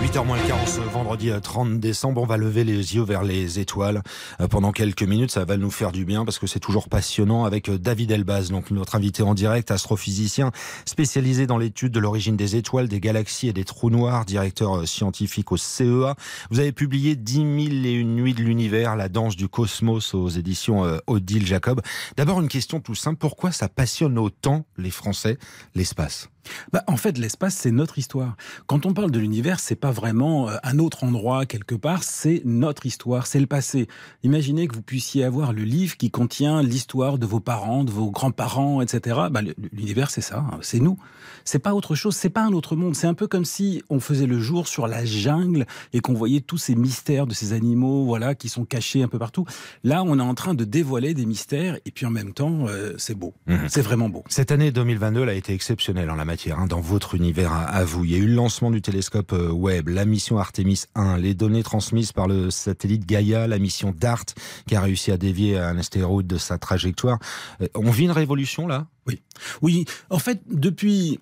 8h moins le quart, ce vendredi 30 euh, décembre, on va lever les yeux vers les étoiles euh, pendant quelques minutes. Ça va nous faire du bien parce que c'est toujours passionnant avec euh, David Elbaz, donc notre invité en direct, astrophysicien spécialisé dans l'étude de l'origine des étoiles, des galaxies et des trous noirs, directeur scientifique au CEA. Vous avez publié 10 000 et une nuits de l'univers, la danse du cosmos aux éditions Odile Jacob. D'abord une question tout simple, pourquoi ça passionne autant les Français l'espace? Bah, en fait, l'espace, c'est notre histoire. Quand on parle de l'univers, c'est pas vraiment euh, un autre endroit quelque part, c'est notre histoire, c'est le passé. Imaginez que vous puissiez avoir le livre qui contient l'histoire de vos parents, de vos grands-parents, etc. Bah, l'univers, c'est ça, hein, c'est nous. C'est pas autre chose, c'est pas un autre monde. C'est un peu comme si on faisait le jour sur la jungle et qu'on voyait tous ces mystères de ces animaux, voilà, qui sont cachés un peu partout. Là, on est en train de dévoiler des mystères et puis en même temps, euh, c'est beau. Mhm. C'est vraiment beau. Cette année 2022 elle a été exceptionnelle en la matière Hein, dans votre univers à, vous. Il y a eu le lancement du télescope euh, Webb, la mission Artemis 1, les données transmises par le satellite Gaia, la mission DART qui a réussi à dévier un astéroïde de sa trajectoire. Euh, on vit une révolution là? Oui. Oui, en fait, depuis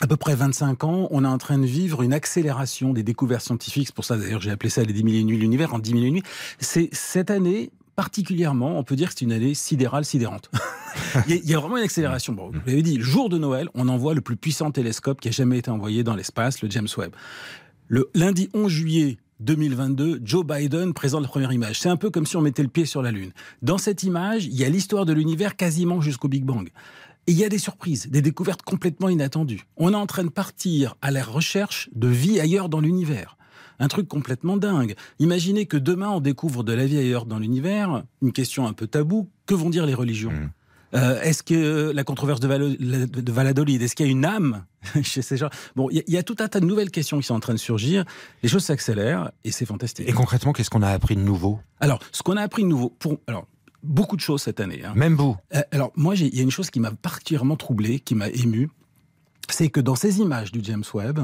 à peu près 25 ans, on est en train de vivre une accélération des découvertes scientifiques. C'est pour ça, d'ailleurs, j'ai appelé ça les 10 000 nuits de l'univers en 10 000 nuits. C'est cette année, particulièrement, on peut dire que c'est une année sidérale, sidérante. il, y a, vraiment une accélération. Bon, vous l'avez dit, le jour de Noël, on envoie le plus puissant télescope qui a jamais été envoyé dans l'espace, le James Webb. Le lundi 11 juillet 2022, Joe Biden présente la première image. C'est un peu comme si on mettait le pied sur la Lune. Dans cette image, il y a l'histoire de l'univers quasiment jusqu'au Big Bang. Et il y a des surprises, des découvertes complètement inattendues. On est en train de partir à la recherche de vie ailleurs dans l'univers un truc complètement dingue. Imaginez que demain on découvre de la vie ailleurs dans l'univers, une question un peu taboue, que vont dire les religions? Mmh. Euh, est-ce que la controverse de, Valladolid, est-ce qu'il y a une âme chez ces gens? Bon, il y, a tout un tas de nouvelles questions qui sont en train de surgir. Les choses s'accélèrent et c'est fantastique. Et concrètement, qu'est-ce qu'on a appris de nouveau? Alors, ce qu'on a appris de nouveau, pour alors beaucoup de choses cette année. Hein. Même vous? Euh, Alors, moi, il y a une chose qui m'a particulièrement troublé, qui m'a ému, c'est que dans ces images du James Webb,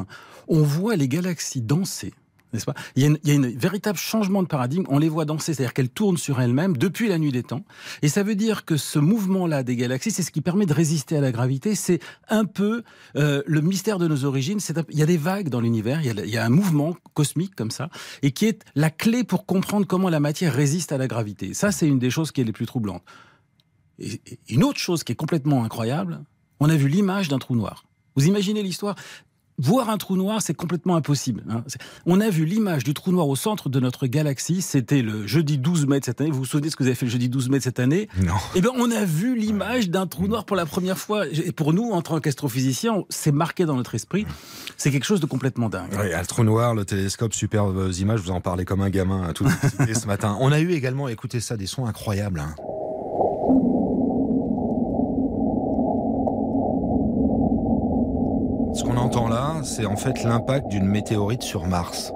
on voit les galaxies danser il y, a un véritable changement de paradigme. On les voit danser, c'est-à-dire qu'elles tournent sur elles-mêmes depuis la nuit des temps. Et ça veut dire que ce mouvement-là des galaxies, c'est ce qui permet de résister à la gravité. C'est un peu euh, le mystère de nos origines. il y a des vagues dans l'univers, il, il, y a un mouvement cosmique comme ça, et qui est la clé pour comprendre comment la matière résiste à la gravité. Ça, c'est une des choses qui est les plus troublantes. Et une autre chose qui est complètement incroyable, on a vu l'image d'un trou noir. Vous imaginez l'histoire? Voir un trou noir, c'est complètement impossible. Hein. On a vu l'image du trou noir au centre de notre galaxie. C'était le jeudi 12 mai de cette année. Vous vous souvenez de ce que vous avez fait le jeudi 12 mai de cette année? Non. Eh bien, on a vu l'image d'un trou noir pour la première fois. Et pour nous, en tant qu'astrophysiciens, c'est marqué dans notre esprit. C'est quelque chose de complètement dingue. Oui, le trou noir, le télescope, superbes images. Vous en parlez comme un gamin à tout ce matin. On a eu également, écoutez ça, des sons incroyables. Hein. Ce qu'on là, c'est en fait l'impact d'une météorite sur Mars.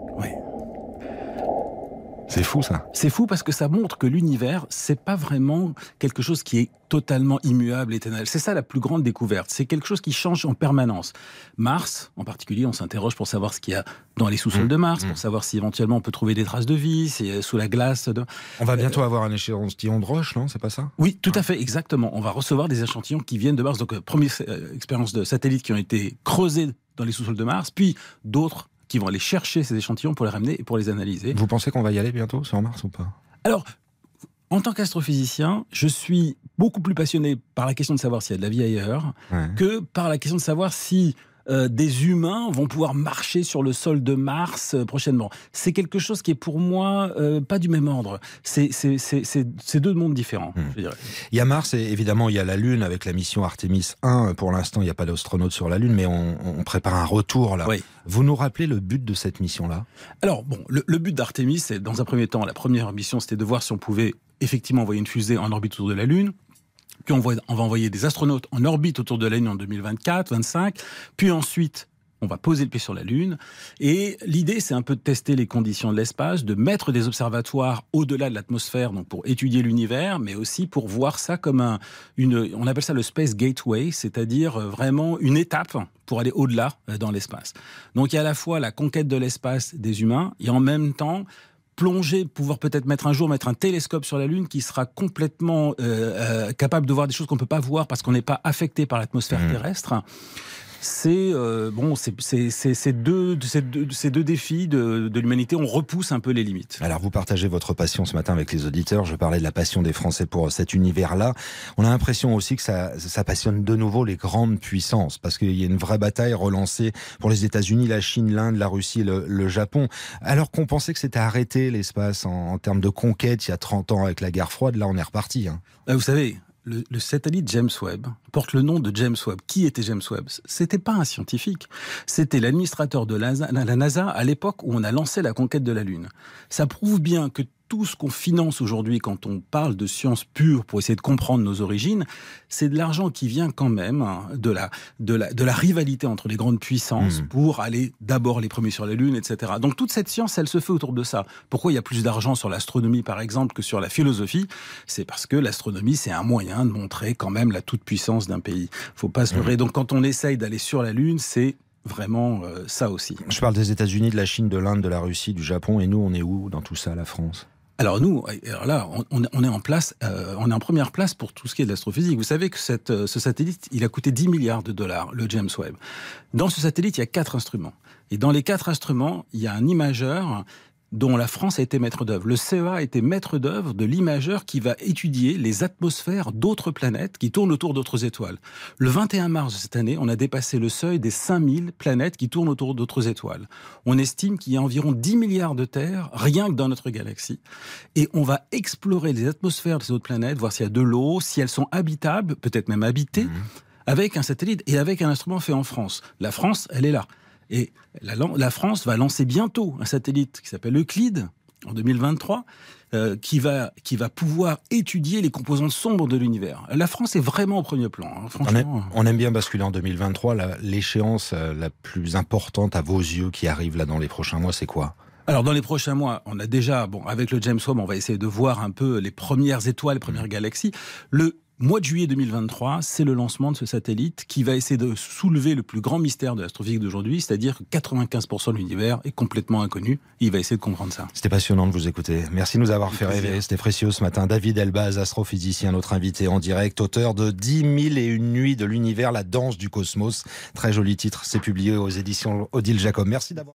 C'est fou ça. C'est fou parce que ça montre que l'univers, c'est pas vraiment quelque chose qui est totalement immuable, éternel. C'est ça la plus grande découverte. C'est quelque chose qui change en permanence. Mars, en particulier, on s'interroge pour savoir ce qu'il y a dans les sous-sols de Mars, pour mmh. savoir si éventuellement on peut trouver des traces de vie, si sous la glace. De... On va bientôt avoir un échantillon de roche, non? C'est pas ça? Oui, tout à fait, exactement. On va recevoir des échantillons qui viennent de Mars. Donc, euh, première euh, expérience de satellites qui ont été creusés dans les sous-sols de Mars, puis d'autres qui vont aller chercher ces échantillons pour les ramener et pour les analyser. Vous pensez qu'on va y aller bientôt sur Mars ou pas? Alors, en tant qu'astrophysicien, je suis beaucoup plus passionné par la question de savoir s'il y a de la vie ailleurs que par la question de savoir si euh, des humains vont pouvoir marcher sur le sol de Mars euh, prochainement. C'est quelque chose qui est pour moi euh, pas du même ordre. C'est deux mondes différents. Hmm. Il y a Mars et évidemment il y a la Lune avec la mission Artemis 1. Pour l'instant, il n'y a pas d'astronaute sur la Lune, mais on, prépare un retour là. Vous nous rappelez le but de cette mission-là? Alors bon, le, le but d'Artemis, c'est dans un premier temps, la première mission, c'était de voir si on pouvait effectivement envoyer une fusée en orbite autour de la Lune. Puis on va, envoyer des astronautes en orbite autour de la Lune en 2024, 25. Puis ensuite, on va poser le pied sur la Lune. Et l'idée, c'est un peu de tester les conditions de l'espace, de mettre des observatoires au-delà de l'atmosphère, donc pour étudier l'univers, mais aussi pour voir ça comme un, une, on appelle ça le Space Gateway, c'est-à-dire euh, vraiment une étape pour aller au-delà euh, dans l'espace. Donc il y a à la fois la conquête de l'espace des humains et en même temps plonger, pouvoir peut-être mettre un jour mettre un télescope sur la Lune qui sera complètement capable de voir des choses qu'on peut pas voir parce qu'on n'est pas affecté par l'atmosphère mmh. terrestre c'est euh, bon, c'est deux, deux, ces deux défis de, de l'humanité. On repousse un peu les limites. Alors vous partagez votre passion ce matin avec les auditeurs. Je parlais de la passion des Français pour cet univers-là. On a l'impression aussi que ça, ça passionne de nouveau les grandes puissances parce qu'il y a une vraie bataille relancée pour les États-Unis, la Chine, l'Inde, la Russie, le, le, Japon. Alors qu'on pensait que c'était arrêté l'espace en, en, termes de conquête il y a 30 ans avec la guerre froide, là on est reparti. Hein. Bah, vous savez, le, satellite James Webb porte le nom de James Webb. Qui était James Webb? C'était pas un scientifique. C'était l'administrateur de la NASA à l'époque où on a lancé la conquête de la Lune. Ça prouve bien que tout ce qu'on finance aujourd'hui quand on parle de sciences pures pour essayer de comprendre nos origines, c'est de l'argent qui vient quand même hein, de la, de la, de la rivalité entre les grandes puissances mmh. pour aller d'abord les premiers sur la Lune, etc. Donc toute cette science, elle se fait autour de ça. Pourquoi il y a plus d'argent sur l'astronomie, par exemple, que sur la philosophie? C'est parce que l'astronomie, c'est un moyen de montrer quand même la toute-puissance d'un pays. Faut pas se leurrer. Mmh. Donc quand on essaye d'aller sur la Lune, c'est vraiment euh, ça aussi. Je parle des États-Unis, de la Chine, de l'Inde, de la Russie, du Japon, et nous, on est où dans tout ça, la France? Alors nous, alors là, on, est en place, euh, on est en première place pour tout ce qui est de l'astrophysique. Vous savez que euh, ce satellite, il a coûté 10 milliards de dollars, le James Webb. Dans ce satellite, il y a quatre instruments. Et dans les quatre instruments, il y a un imageur dont la France a été maître d'œuvre. Le CEA a été maître d'œuvre de l'imageur qui va étudier les atmosphères d'autres planètes qui tournent autour d'autres étoiles. Le 21 mars de cette année, on a dépassé le seuil des 5000 planètes qui tournent autour d'autres étoiles. On estime qu'il y a environ 10 milliards de terres rien que dans notre galaxie. Et on va explorer les atmosphères de ces autres planètes, voir s'il y a de l'eau, si elles sont habitables, peut-être même habitées. Mmh. avec un satellite et avec un instrument fait en France. La France, elle est là. Et la, France va lancer bientôt un satellite qui s'appelle Euclide en 2023. Euh, qui va qui va pouvoir étudier les composantes sombres de l'univers. La France est vraiment au premier plan. Hein, franchement. On, aime, bien basculer en 2023. L'échéance euh, la, plus importante à vos yeux qui arrive là dans les prochains mois, c'est quoi? Alors dans les prochains mois, on a déjà, bon, avec le James Webb, on va essayer de voir un peu les premières étoiles, les premières mmh. galaxies. Le mois de juillet 2023, c'est le lancement de ce satellite qui va essayer de soulever le plus grand mystère de l'astrophysique d'aujourd'hui, c'est-à-dire que 95% de l'univers est complètement inconnu. Il va essayer de comprendre ça. C'était passionnant de vous écouter. Merci de nous avoir fait rêver. C'était précieux ce matin. David Elbaz, astrophysicien, notre invité en direct, auteur de 10 000 et une nuits de l'univers, la danse du cosmos. Très joli titre. C'est publié aux éditions Odile Jacob. Merci d'avoir